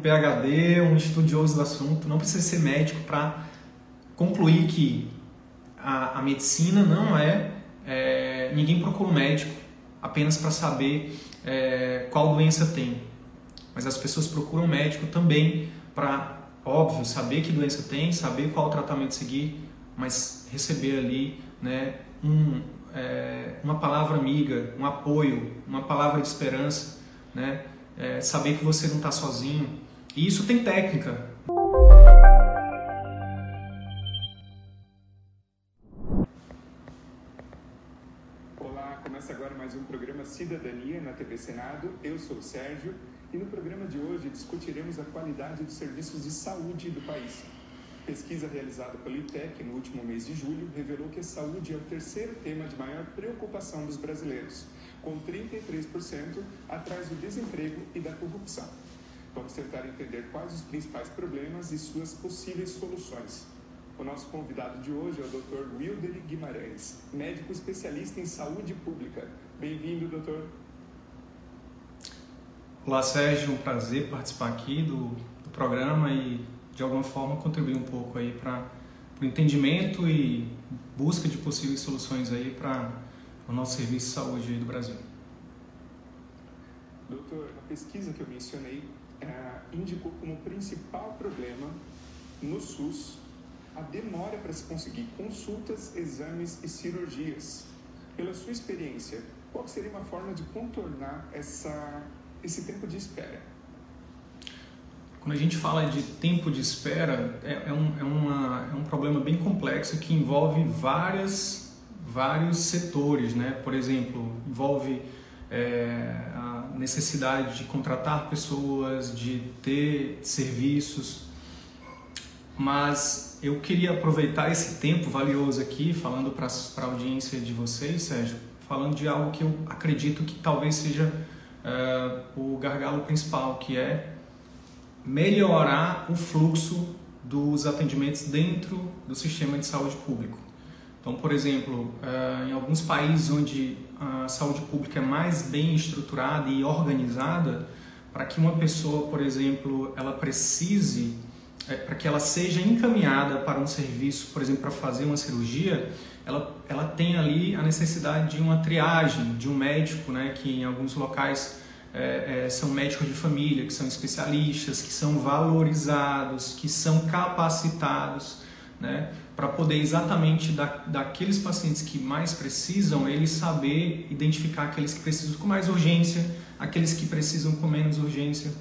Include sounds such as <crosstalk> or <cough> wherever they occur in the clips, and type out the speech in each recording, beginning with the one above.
PhD, um estudioso do assunto, não precisa ser médico para concluir que a, a, medicina não é, é, Ninguém procura um médico apenas para saber é, qual doença tem. Mas as pessoas procuram um médico também para, óbvio, saber que doença tem, saber qual tratamento seguir, mas receber ali né, um, é, uma palavra amiga, um apoio, uma palavra de esperança, né? é, saber que você não está sozinho. E isso tem técnica. Olá, começa agora mais um programa Cidadania na TV Senado. Eu sou o Sérgio e no programa de hoje discutiremos a qualidade dos serviços de saúde do país. Pesquisa realizada pelo IPEC no último mês de julho revelou que a saúde é o terceiro tema de maior preocupação dos brasileiros com 33% atrás do desemprego e da corrupção. Vamos tentar entender quais os principais problemas e suas possíveis soluções. O nosso convidado de hoje é o Dr. Wilder Guimarães, médico especialista em saúde pública. Bem-vindo, doutor. Olá, Sérgio. Um prazer participar aqui do, do programa e, de alguma forma, contribuir um pouco aí para o entendimento e busca de possíveis soluções aí para o nosso serviço de saúde do Brasil. Doutor, a pesquisa que eu mencionei é, indicou como principal problema no SUS a demora para se conseguir consultas, exames e cirurgias. Pela sua experiência, qual seria uma forma de contornar essa, esse tempo de espera? Quando a gente fala de tempo de espera, é, é, um, é, uma, é um problema bem complexo que envolve várias vários setores, né? Por exemplo, envolve é, a necessidade de contratar pessoas, de ter serviços, mas eu queria aproveitar esse tempo valioso aqui, falando para a audiência de vocês, Sérgio, falando de algo que eu acredito que talvez seja é, o gargalo principal, que é melhorar o fluxo dos atendimentos dentro do sistema de saúde público. Então, por exemplo, eh, em alguns países onde a saúde pública é mais bem estruturada e organizada, para que uma pessoa, por exemplo, ela precise, eh, para que ela seja encaminhada para um serviço, por exemplo, para fazer uma cirurgia, ela, ela tem ali a necessidade de uma triagem, de um médico, né, que em alguns locais é, é, são médicos de família, que são especialistas, que são valorizados, que são capacitados, né? Para poder exatamente da, daqueles pacientes que mais precisam, ele saber identificar aqueles que precisam com mais urgência, aqueles que precisam com menos urgência.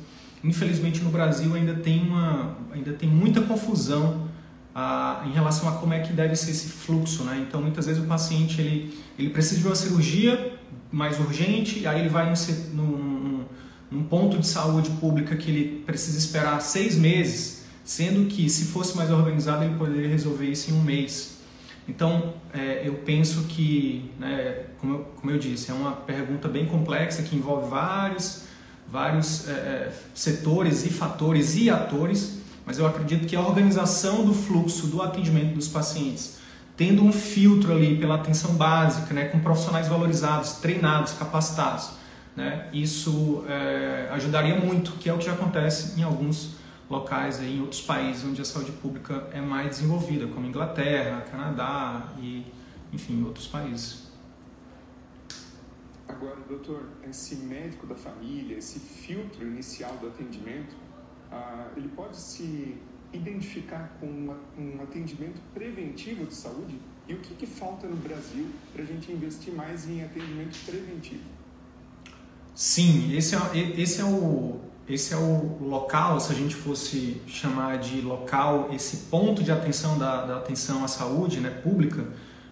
Infelizmente no Brasil ainda tem, uma, ainda tem muita confusão ah, em relação a como é que deve ser esse fluxo. Né? Então muitas vezes o paciente ele, ele precisa de uma cirurgia mais urgente, aí ele vai num, num, num ponto de saúde pública que ele precisa esperar seis meses sendo que se fosse mais organizado ele poderia resolver isso em um mês. Então, é, eu penso que, né, como, eu, como, eu, disse, é uma pergunta bem complexa que envolve vários, vários é, é, setores e fatores e atores, mas eu acredito que a organização do fluxo do atendimento dos pacientes, tendo um filtro ali pela atenção básica, né, com profissionais valorizados, treinados, capacitados, né, isso é, ajudaria muito, que é o que acontece em alguns locais aí, em outros países onde a saúde pública é mais desenvolvida, como Inglaterra, Canadá e, enfim, outros países. Agora, doutor, esse médico da família, esse filtro inicial do atendimento, ah, ele pode se identificar com uma, um atendimento preventivo de saúde? E o que, que falta no Brasil para a gente investir mais em atendimento preventivo? Sim, esse é, esse é o esse é o local, se a gente fosse chamar de local, esse ponto de atenção da, da atenção à saúde né, pública,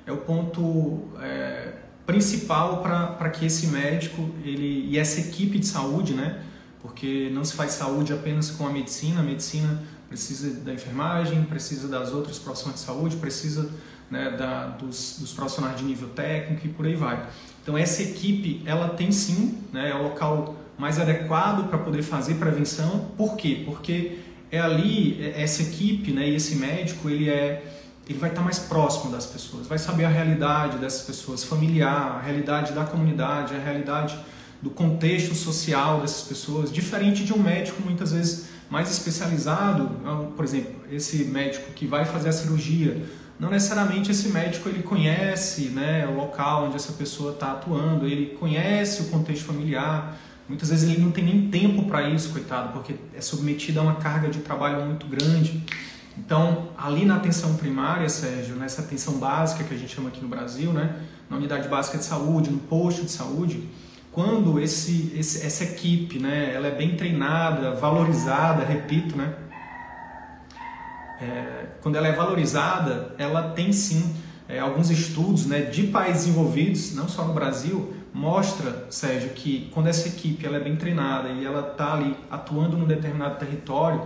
é o ponto é, principal para que esse médico ele, e essa equipe de saúde, né, porque não se faz saúde apenas com a medicina, a medicina precisa da enfermagem, precisa das outras profissões de saúde, precisa né, da, dos, dos profissionais de nível técnico e por aí vai. Então essa equipe, ela tem sim, né, é o local mais adequado para poder fazer prevenção. Por quê? Porque é ali é, essa equipe, né, e esse médico, ele é ele vai estar mais próximo das pessoas, vai saber a realidade dessas pessoas, familiar, a realidade da comunidade, a realidade do contexto social dessas pessoas, diferente de um médico muitas vezes mais especializado, por exemplo, esse médico que vai fazer a cirurgia, não necessariamente esse médico ele conhece né, o local onde essa pessoa está atuando, ele conhece o contexto familiar, Muitas vezes ele não tem nem tempo para isso, coitado, porque é submetido a uma carga de trabalho muito grande. Então, ali na atenção primária, Sérgio, nessa atenção básica que a gente chama aqui no Brasil, né, na unidade básica de saúde, no posto de saúde, quando esse, esse, essa equipe, né, ela é bem treinada, valorizada, repito, né, é, quando ela é valorizada, ela tem sim é, alguns estudos né, de países envolvidos, não só no Brasil, mostra, Sérgio, que quando essa equipe ela é bem treinada e ela está ali atuando num determinado território,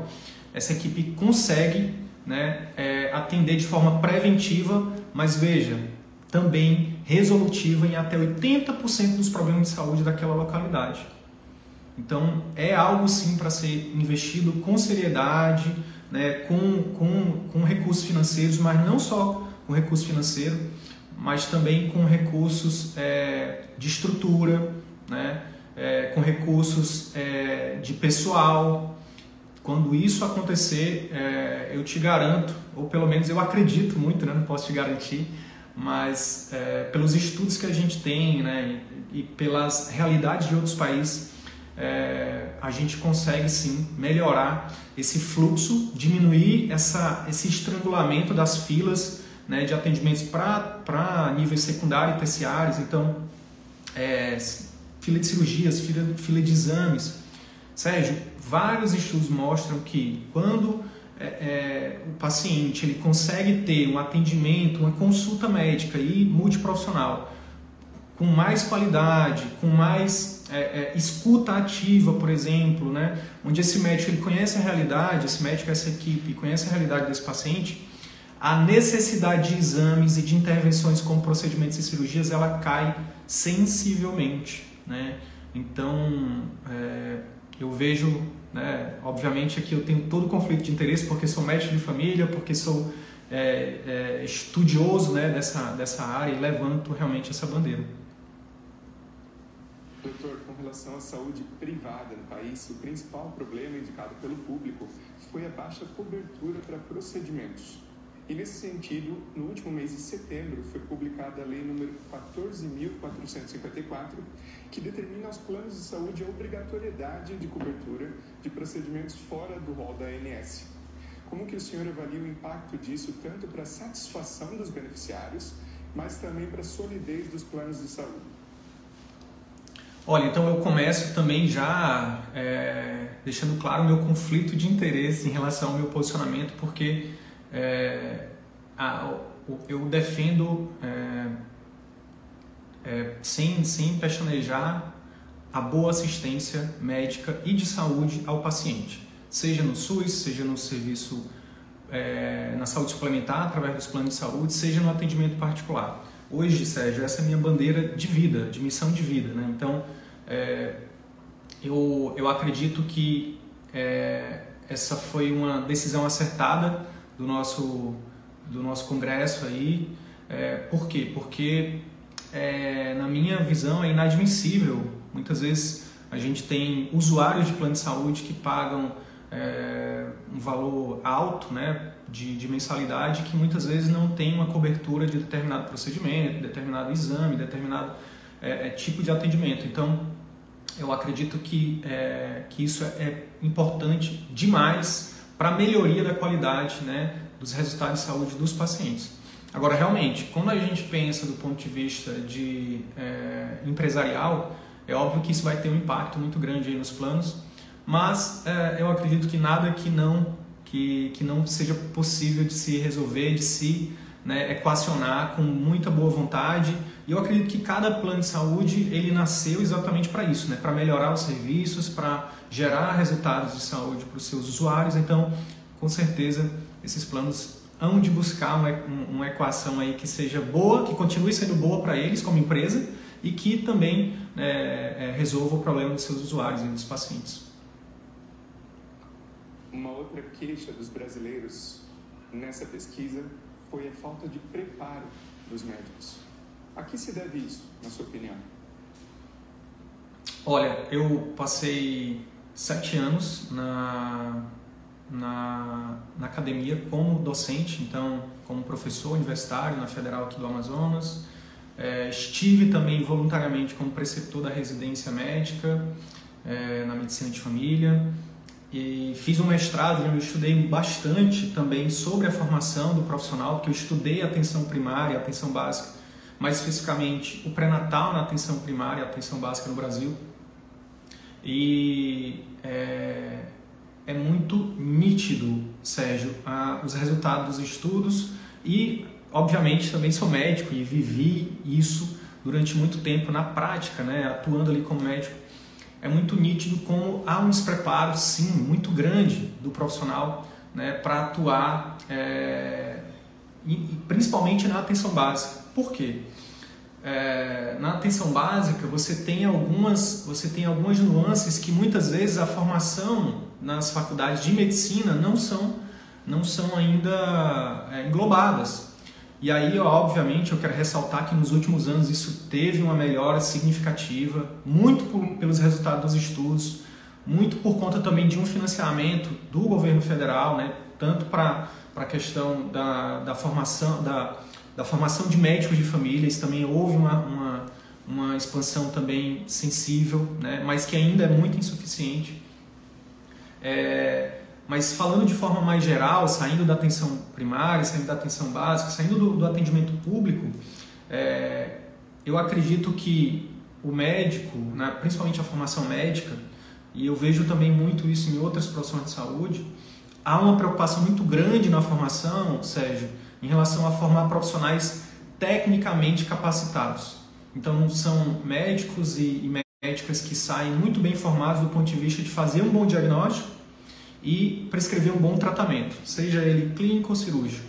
essa equipe consegue né, é, atender de forma preventiva, mas veja, também resolutiva em até 80% dos problemas de saúde daquela localidade. Então, é algo sim para ser investido com seriedade, né, com, com, com recursos financeiros, mas não só com recurso financeiro, mas também com recursos é, de estrutura, né? É, com recursos é, de pessoal. Quando isso acontecer, é, eu te garanto, ou pelo menos eu acredito muito, né? não posso te garantir, mas é, pelos estudos que a gente tem né? e, e pelas realidades de outros países, é, a gente consegue sim melhorar esse fluxo, diminuir essa, esse estrangulamento das filas né, de atendimentos para níveis secundários e terciários. Então, é, fila de cirurgias, fila, fila de exames. Sérgio, vários estudos mostram que quando é, é, o paciente ele consegue ter um atendimento, uma consulta médica e multiprofissional com mais qualidade, com mais é, é, escuta ativa, por exemplo, né? onde esse médico ele conhece a realidade, esse médico, essa equipe conhece a realidade desse paciente, a necessidade de exames e de intervenções como procedimentos e cirurgias ela cai sensivelmente, né? Então é, eu vejo, né, obviamente aqui eu tenho todo conflito de interesse porque sou médico de família, porque sou é, é, estudioso né, dessa, dessa área e levanto realmente essa bandeira. Doutor, com relação à saúde privada no país, o principal problema indicado pelo público foi a baixa cobertura para procedimentos e nesse sentido, no último mês de setembro, foi publicada a Lei número 14.454, que determina aos planos de saúde a obrigatoriedade de cobertura de procedimentos fora do rol da ANS. Como que o senhor avalia o impacto disso tanto para a satisfação dos beneficiários, mas também para a solidez dos planos de saúde? Olha, então eu começo também já é, deixando claro o meu conflito de interesse em relação ao meu posicionamento, porque é, a, eu defendo é, é, sem, sem pestanejar a boa assistência médica e de saúde ao paciente, seja no SUS, seja no serviço é, na saúde suplementar através dos planos de saúde, seja no atendimento particular. Hoje, Sérgio, essa é a minha bandeira de vida, de missão de vida. Né? Então, é, eu, eu acredito que é, essa foi uma decisão acertada do nosso, do nosso congresso aí. É, por quê? Porque, é, na minha visão, é inadmissível. Muitas vezes a gente tem usuários de plano de saúde que pagam é, um valor alto né, de, de mensalidade que muitas vezes não tem uma cobertura de determinado procedimento, determinado exame, determinado é, é, tipo de atendimento. Então, eu acredito que, é, que isso é importante demais para melhoria da qualidade né, dos resultados de saúde dos pacientes. Agora, realmente, quando a gente pensa do ponto de vista de é, empresarial, é óbvio que isso vai ter um impacto muito grande nos planos, mas é, eu acredito que nada que não que, que não seja possível de se resolver, de se né, equacionar com muita boa vontade. E eu acredito que cada plano de saúde ele nasceu exatamente para isso, né, para melhorar os serviços, para gerar resultados de saúde para os seus usuários. Então, com certeza, esses planos hão de buscar uma, uma equação aí que seja boa, que continue sendo boa para eles como empresa e que também é, é, resolva o problema dos seus usuários e dos pacientes. Uma outra queixa dos brasileiros nessa pesquisa foi a falta de preparo dos médicos. A que se deve isso, na sua opinião? Olha, eu passei sete anos na na, na academia como docente, então como professor universitário na Federal aqui do Amazonas. É, estive também voluntariamente como preceptor da residência médica é, na medicina de família e fiz um mestrado onde eu estudei bastante também sobre a formação do profissional, porque eu estudei atenção primária, atenção básica, mais especificamente o pré-natal na atenção primária, atenção básica no Brasil. E é, é muito nítido, Sérgio, a, os resultados dos estudos e, obviamente, também sou médico e vivi isso durante muito tempo na prática, né, atuando ali como médico. É muito nítido como há um despreparo, sim, muito grande do profissional né, para atuar, é, e, principalmente na atenção básica. Por quê? É, na atenção básica você tem algumas você tem algumas nuances que muitas vezes a formação nas faculdades de medicina não são, não são ainda é, englobadas. E aí, obviamente, eu quero ressaltar que nos últimos anos isso teve uma melhora significativa, muito por, pelos resultados dos estudos, muito por conta também de um financiamento do governo federal, né, tanto para a questão da, da, formação, da, da formação de médicos de famílias, também houve uma, uma, uma expansão também sensível, né, mas que ainda é muito insuficiente. É, mas falando de forma mais geral, saindo da atenção primária, saindo da atenção básica, saindo do, do atendimento público, é, eu acredito que o médico, né, principalmente a formação médica, e eu vejo também muito isso em outras profissões de saúde, há uma preocupação muito grande na formação, Sérgio, em relação a formar profissionais tecnicamente capacitados. Então, são médicos e, médicas que saem muito bem formados do ponto de vista de fazer um bom diagnóstico e prescrever um bom tratamento, seja ele clínico ou cirúrgico.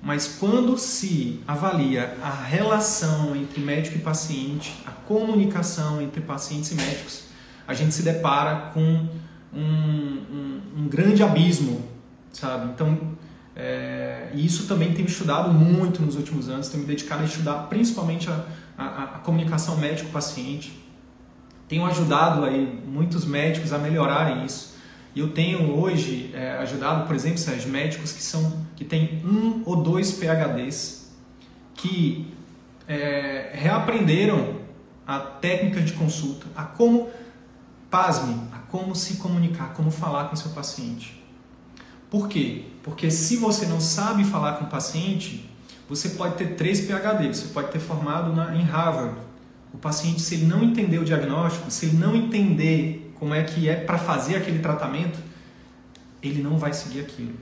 Mas quando se avalia a relação entre médico e paciente, a comunicação entre pacientes e médicos, a gente se depara com um, um, um grande abismo, sabe? Então, é, e isso também tenho estudado muito nos últimos anos, tenho me dedicado a estudar principalmente a, a, a comunicação médico-paciente, tenho ajudado aí muitos médicos a melhorarem isso. E eu tenho hoje é, ajudado, por exemplo, Sérgio, médicos que são que têm um ou dois PhDs que é, reaprenderam a técnica de consulta, a como, pasme, a como se comunicar, como falar com seu paciente. Por quê? Porque se você não sabe falar com o paciente, você pode ter três PhDs, você pode ter formado na, em Harvard, o paciente, se ele não entender o diagnóstico, se ele não entender como é que é para fazer aquele tratamento, ele não vai seguir aquilo.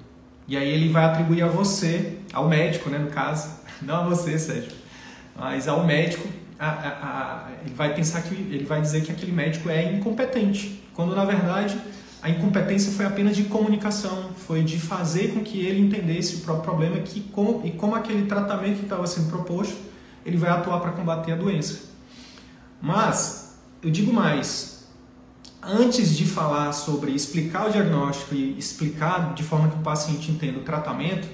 E aí ele vai atribuir a você, ao médico, né, no caso, <laughs> não a você, Sérgio, mas ao médico, a, a, a, ele vai pensar que ele vai dizer que aquele médico é incompetente, quando na verdade a incompetência foi apenas de comunicação, foi de fazer com que ele entendesse o próprio problema que, e como aquele tratamento que estava sendo proposto, ele vai atuar para combater a doença. Mas, eu digo mais, antes de falar sobre explicar o diagnóstico e explicar de forma que o paciente entenda o tratamento,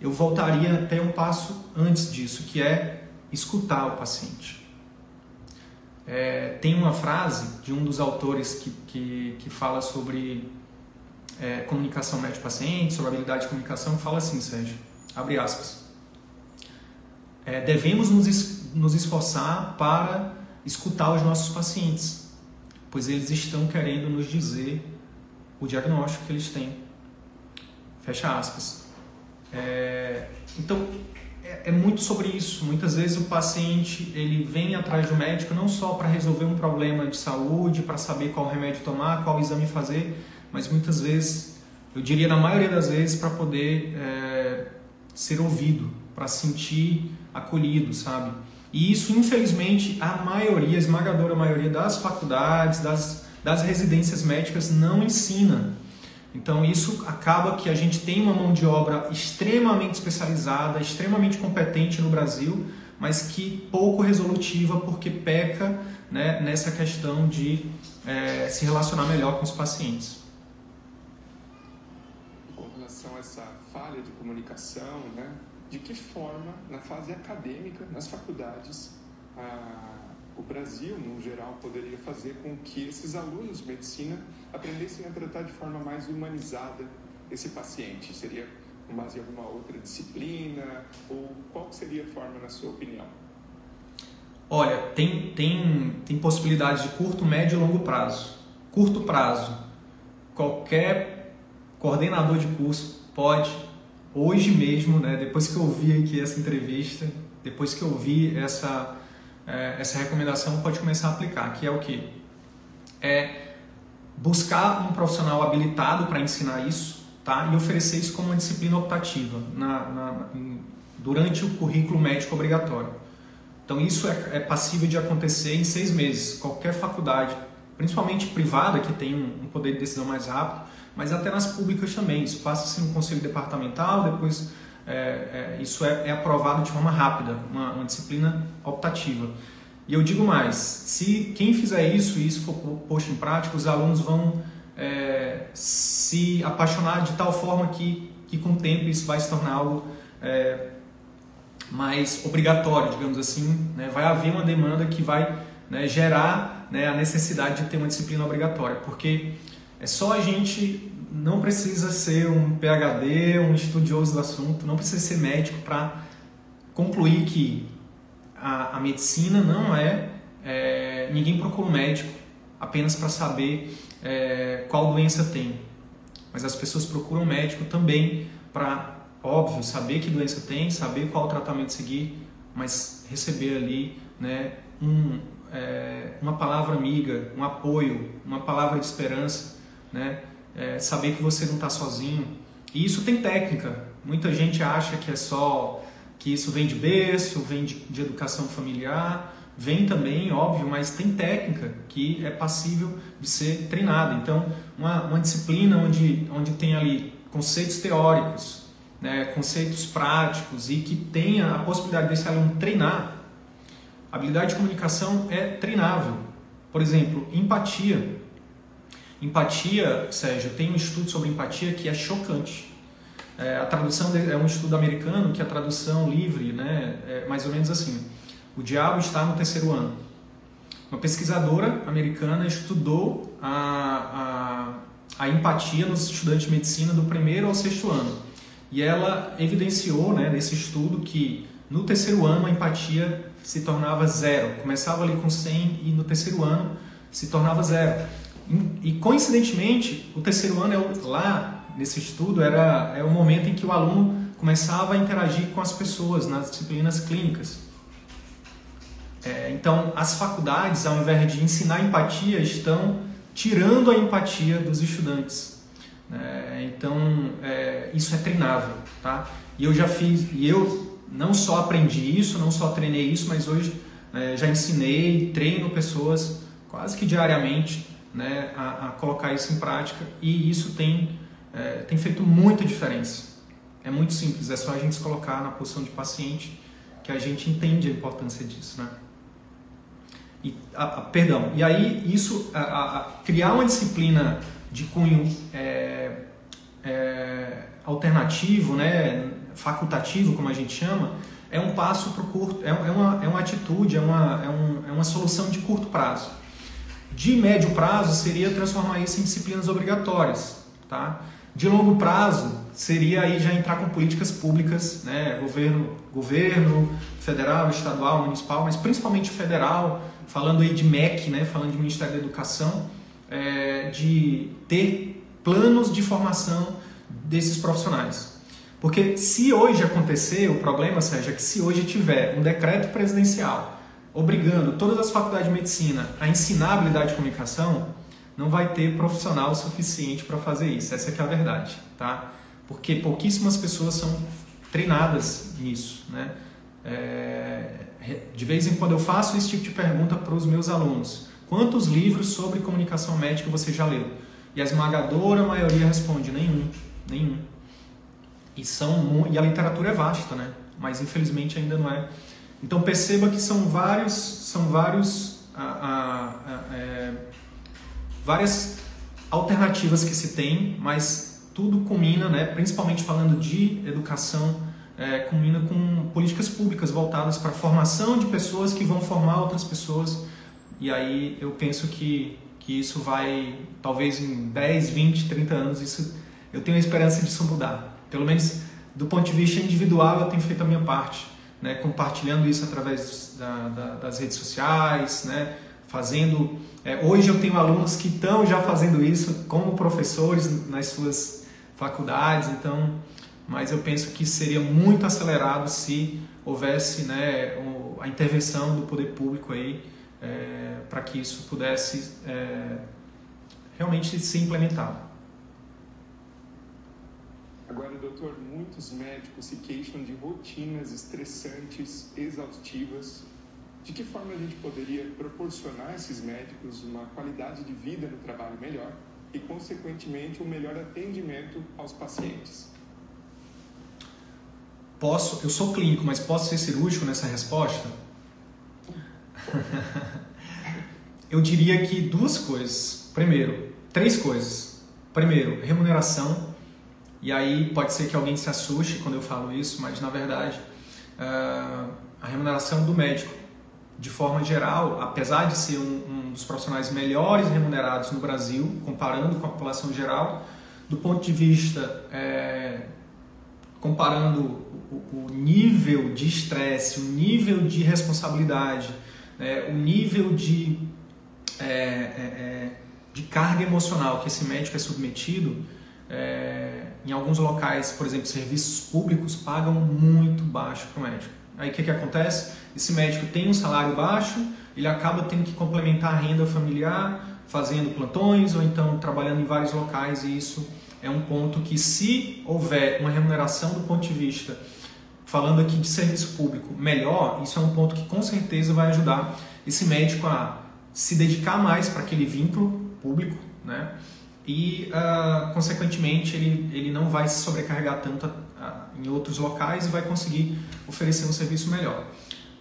eu voltaria até um passo antes disso, que é escutar o paciente. É, tem uma frase de um dos autores que, que, que fala sobre é, comunicação médico-paciente, sobre habilidade de comunicação, fala assim, Sérgio, abre aspas. É, devemos nos, nos esforçar para escutar os nossos pacientes, pois eles estão querendo nos dizer o diagnóstico que eles têm. Fecha aspas. É, então, é, é, muito sobre isso. Muitas vezes o paciente ele vem atrás do médico não só para resolver um problema de saúde, para saber qual remédio tomar, qual exame fazer, mas muitas vezes, eu diria na maioria das vezes, para poder é, ser ouvido, para sentir acolhido, sabe? E isso, infelizmente, a maioria, a esmagadora maioria das faculdades, das, das residências médicas não ensina. Então isso acaba que a gente tem uma mão de obra extremamente especializada, extremamente competente no Brasil, mas que pouco resolutiva porque peca né, nessa questão de é, se relacionar melhor com os pacientes. Com relação a essa falha de comunicação, né, de que forma, na fase acadêmica, nas faculdades, a o Brasil, no geral, poderia fazer com que esses alunos de medicina aprendessem a tratar de forma mais humanizada esse paciente? Seria com base em alguma outra disciplina? Ou qual seria a forma, na sua opinião? Olha, tem, tem, tem possibilidades de curto, médio e longo prazo. Curto prazo, qualquer coordenador de curso pode, hoje mesmo, né, depois que eu vi aqui essa entrevista, depois que eu vi essa, é, essa recomendação pode começar a aplicar, que é o que? É buscar um profissional habilitado para ensinar isso tá? e oferecer isso como uma disciplina optativa na, na, durante o currículo médico obrigatório. Então isso é, é, passível de acontecer em seis meses. Qualquer faculdade, principalmente privada, que tem um, um poder de decisão mais rápido, mas até nas públicas também. Isso passa-se no conselho departamental, depois é, é, isso é, é, aprovado de forma rápida, uma, uma, disciplina optativa. E eu digo mais, se quem fizer isso e isso for posto em prática, os alunos vão é, se apaixonar de tal forma que, que com o tempo isso vai se tornar algo é, mais obrigatório, digamos assim. Né? Vai haver uma demanda que vai né, gerar né, a necessidade de ter uma disciplina obrigatória, porque é só a gente não precisa ser um PhD, um estudioso do assunto, não precisa ser médico para concluir que a, a, medicina não é, é, Ninguém procura um médico apenas para saber é, qual doença tem, mas as pessoas procuram um médico também para, óbvio, saber que doença tem, saber qual tratamento seguir, mas receber ali né, um, é, uma palavra amiga, um apoio, uma palavra de esperança, né? é, saber que você não está sozinho. E isso tem técnica. Muita gente acha que é só que isso vem de berço, vem de, de educação familiar, vem também, óbvio, mas tem técnica que é passível de ser treinada. Então, uma, uma disciplina onde, onde tem ali conceitos teóricos, né, conceitos práticos e que tenha a possibilidade desse aluno treinar. A habilidade de comunicação é treinável. Por exemplo, empatia. Empatia, Sérgio, tem um estudo sobre empatia que é chocante. É, a tradução é um estudo americano que a tradução livre né, é mais ou menos assim: o diabo está no terceiro ano. Uma pesquisadora americana estudou a, a, a empatia nos estudantes de medicina do primeiro ao sexto ano. E ela evidenciou né, nesse estudo que no terceiro ano a empatia se tornava zero. Começava ali com 100 e no terceiro ano se tornava zero. E coincidentemente, o terceiro ano é lá nesse estudo era é o momento em que o aluno começava a interagir com as pessoas nas disciplinas clínicas. É, então, as faculdades, ao invés de ensinar empatia, estão tirando a empatia dos estudantes. É, então, é, isso é treinável, tá? E eu já fiz, e eu não só aprendi isso, não só treinei isso, mas hoje é, já ensinei, treino pessoas quase que diariamente né, a, a, colocar isso em prática e isso tem, é, tem feito muita diferença. É muito simples, é só a gente se colocar na posição de paciente que a gente entende a importância disso, né? E, a, a, perdão, e aí isso, criar uma disciplina de cunho é, é, alternativo, né, facultativo, como a gente chama, é um passo para o curto, é, é, uma, é uma atitude, é uma, é, um, é uma solução de curto prazo. De médio prazo seria transformar isso em disciplinas obrigatórias, tá? De longo prazo seria aí já entrar com políticas públicas, né? Governo, governo federal, estadual, municipal, mas principalmente federal, falando aí de MEC, né? Falando de Ministério da Educação, é, de ter planos de formação desses profissionais. Porque se hoje acontecer, o problema, Sérgio, é que se hoje tiver um decreto presidencial obrigando todas as faculdades de medicina a ensinar habilidade de comunicação, não vai ter profissional suficiente para fazer isso. Essa é a verdade, tá? Porque pouquíssimas pessoas são treinadas nisso, né? É, de vez em quando eu faço esse tipo de pergunta para os meus alunos. Quantos livros sobre comunicação médica você já leu? E a esmagadora maioria responde nenhum, nenhum. E são e a literatura é vasta, né? Mas infelizmente ainda não é. Então perceba que são vários, são vários, é, várias alternativas que se tem, mas tudo culmina, né? Principalmente falando de educação, é, com políticas públicas voltadas para a formação de pessoas que vão formar outras pessoas. E aí eu penso que, que isso vai, talvez em 10, 20, 30 anos, isso, eu tenho a esperança disso mudar. Pelo menos do ponto de vista individual, eu tenho feito a minha parte, né? compartilhando isso através da, da, das redes sociais, né? Fazendo. É, hoje eu tenho alunos que estão já fazendo isso como professores nas suas faculdades, então mas eu penso que seria muito acelerado se houvesse né, a intervenção do poder público aí é, para que isso pudesse é, realmente ser implementado. Agora, doutor, muitos médicos se queixam de rotinas estressantes, exaustivas. De que forma a gente poderia proporcionar a esses médicos uma qualidade de vida no trabalho melhor e, consequentemente, um melhor atendimento aos pacientes? Posso, eu sou clínico, mas posso ser cirúrgico nessa resposta? <laughs> eu diria que duas coisas. Primeiro, três coisas. Primeiro, remuneração. E aí pode ser que alguém se assuste quando eu falo isso, mas na verdade uh, a remuneração do médico, de forma geral, apesar de ser um, um dos profissionais melhores remunerados no Brasil, comparando com a população geral, do ponto de vista é, comparando o, o nível de estresse, o nível de responsabilidade, né, o nível de, é, é, é, de carga emocional que esse médico é submetido, é, em alguns locais, por exemplo, serviços públicos pagam muito baixo para o médico. Aí o que, que acontece? Esse médico tem um salário baixo, ele acaba tendo que complementar a renda familiar, fazendo plantões ou então trabalhando em vários locais e isso é um ponto que, se houver uma remuneração do ponto de vista, falando aqui de serviço público, melhor, isso é um ponto que com certeza vai ajudar esse médico a se dedicar mais para aquele vínculo público, né? E, uh, consequentemente, ele, ele não vai se sobrecarregar tanto em outros locais e vai conseguir oferecer um serviço melhor.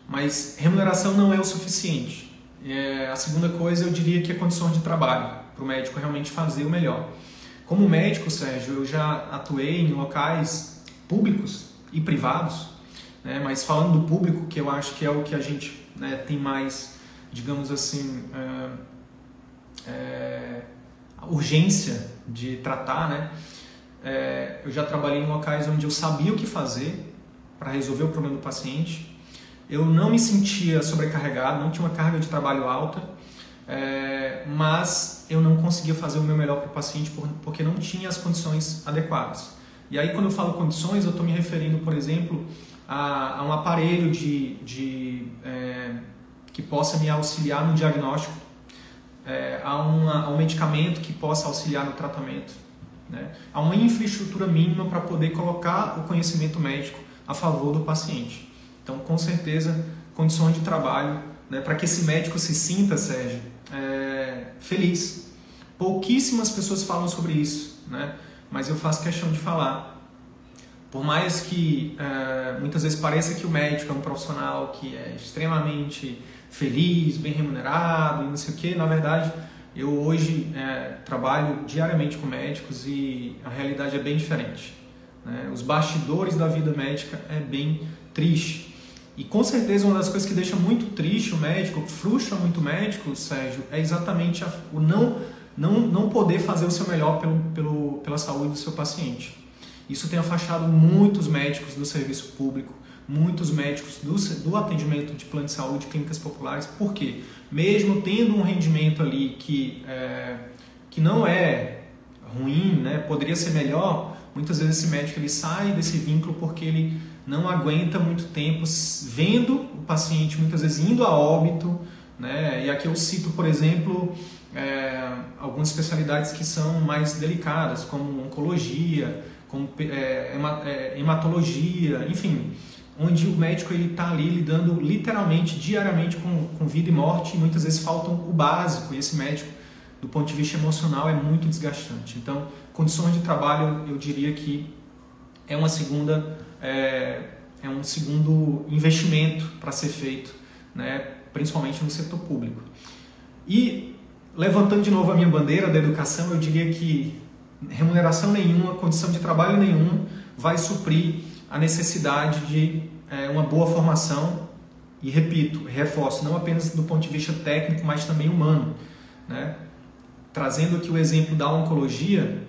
Mas remuneração não é o suficiente. É, a segunda coisa, eu diria que é condições de trabalho, para o médico realmente fazer o melhor. Como médico, Sérgio, eu já atuei em locais públicos e privados, né? mas falando do público, que eu acho que é o que a gente né, tem mais, digamos assim, é, é, urgência de tratar, né? É, eu já trabalhei em locais onde eu sabia o que fazer para resolver o problema do paciente. Eu não me sentia sobrecarregado, não tinha uma carga de trabalho alta é, mas eu não conseguia fazer o meu melhor para o paciente porque não tinha as condições adequadas. E aí, quando eu falo condições, eu estou me referindo, por exemplo, a, a um aparelho de, de é, que possa me auxiliar no diagnóstico, é, a, uma, a um medicamento que possa auxiliar no tratamento, né? a uma infraestrutura mínima para poder colocar o conhecimento médico a favor do paciente. Então, com certeza, condições de trabalho né, para que esse médico se sinta, Sérgio, é, feliz. Pouquíssimas pessoas falam sobre isso, né? mas eu faço questão de falar. Por mais que é, muitas vezes pareça que o médico é um profissional que é extremamente feliz, bem remunerado e não sei o que, na verdade eu hoje é, trabalho diariamente com médicos e a realidade é bem diferente. Né? Os bastidores da vida médica é bem triste. E com certeza uma das coisas que deixa muito triste o médico, frustra muito o médico, Sérgio, é exatamente a, o não, não, não poder fazer o seu melhor pelo, pelo, pela saúde do seu paciente. Isso tem afastado muitos médicos do serviço público, muitos médicos do, do atendimento de plano de saúde, clínicas populares. Por quê? Mesmo tendo um rendimento ali que, é, que não é ruim, né, poderia ser melhor, muitas vezes esse médico ele sai desse vínculo porque ele não aguenta muito tempo vendo o paciente muitas vezes indo a óbito, né? E aqui eu cito, por exemplo, é, algumas especialidades que são mais delicadas, como oncologia, como é, é, hematologia, enfim, onde o médico ele está ali lidando literalmente, diariamente com, com vida e morte e muitas vezes falta o básico e esse médico, do ponto de vista emocional, é muito desgastante. Então, condições de trabalho, eu diria que é uma segunda é, é um segundo investimento para ser feito, né, principalmente no setor público. E levantando de novo a minha bandeira da educação, eu diria que remuneração nenhuma, condição de trabalho nenhuma vai suprir a necessidade de é, uma boa formação e repito, reforço, não apenas do ponto de vista técnico, mas também humano. Né? Trazendo aqui o exemplo da oncologia,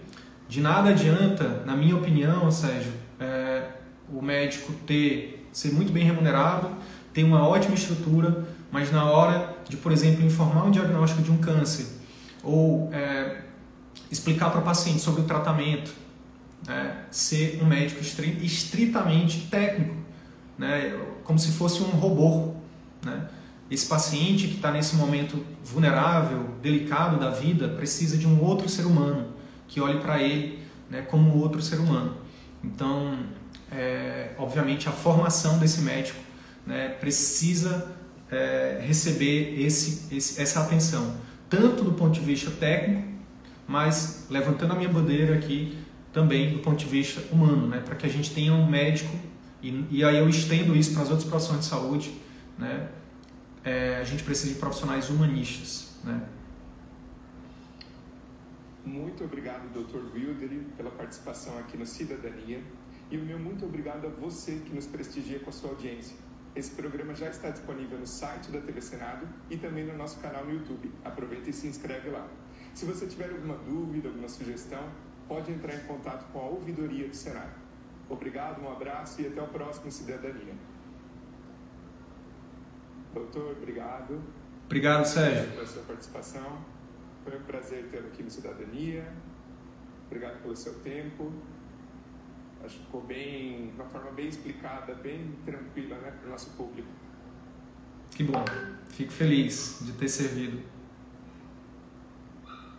de nada adianta, na minha opinião, Sérgio, é, o médico ter ser muito bem remunerado, ter uma ótima estrutura, mas na hora de, por exemplo, informar um diagnóstico de um câncer ou é, explicar para o paciente sobre o tratamento, né, ser um médico estritamente técnico, né, como se fosse um robô. Né? Esse paciente que está nesse momento vulnerável, delicado da vida, precisa de um outro ser humano que olhe para ele né, como outro ser humano. Então, é, obviamente, a formação desse médico né, precisa é, receber esse, esse, essa atenção, tanto do ponto de vista técnico, mas levantando a minha bandeira aqui também do ponto de vista humano, né, para que a gente tenha um médico, e, e aí eu estendo isso para as outras profissões de saúde, né, é, a gente precisa de profissionais humanistas. Né. Muito obrigado, Dr. Wilder, pela participação aqui no Cidadania. E o meu muito obrigado a você que nos prestigia com a sua audiência. Esse programa já está disponível no site da TV Senado e também no nosso canal no YouTube. Aproveita e se inscreve lá. Se você tiver alguma dúvida, alguma sugestão, pode entrar em contato com a Ouvidoria do Senado. Obrigado, um abraço e até o próximo Cidadania. Doutor, obrigado. Obrigado, Sérgio. Pela sua participação. Foi um prazer tê-lo aqui no Cidadania. Obrigado pelo seu tempo. Acho que ficou bem, de uma forma bem explicada, bem tranquila né, para o nosso público. Que bom, fico feliz de ter servido.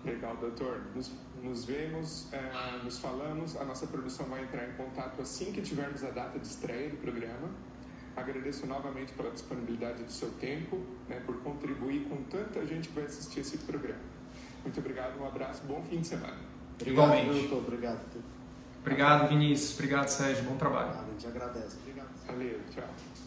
Legal, doutor. Nos, nos vemos, é, nos falamos. A nossa produção vai entrar em contato assim que tivermos a data de estreia do programa. Agradeço novamente pela disponibilidade do seu tempo, né, por contribuir com tanta gente que vai assistir esse programa. Muito obrigado, um abraço, bom fim de semana. Igualmente. Doutor, obrigado. Obrigado, Vinícius. Obrigado, Sérgio. Bom trabalho. A gente agradece. Obrigado. Valeu, tchau.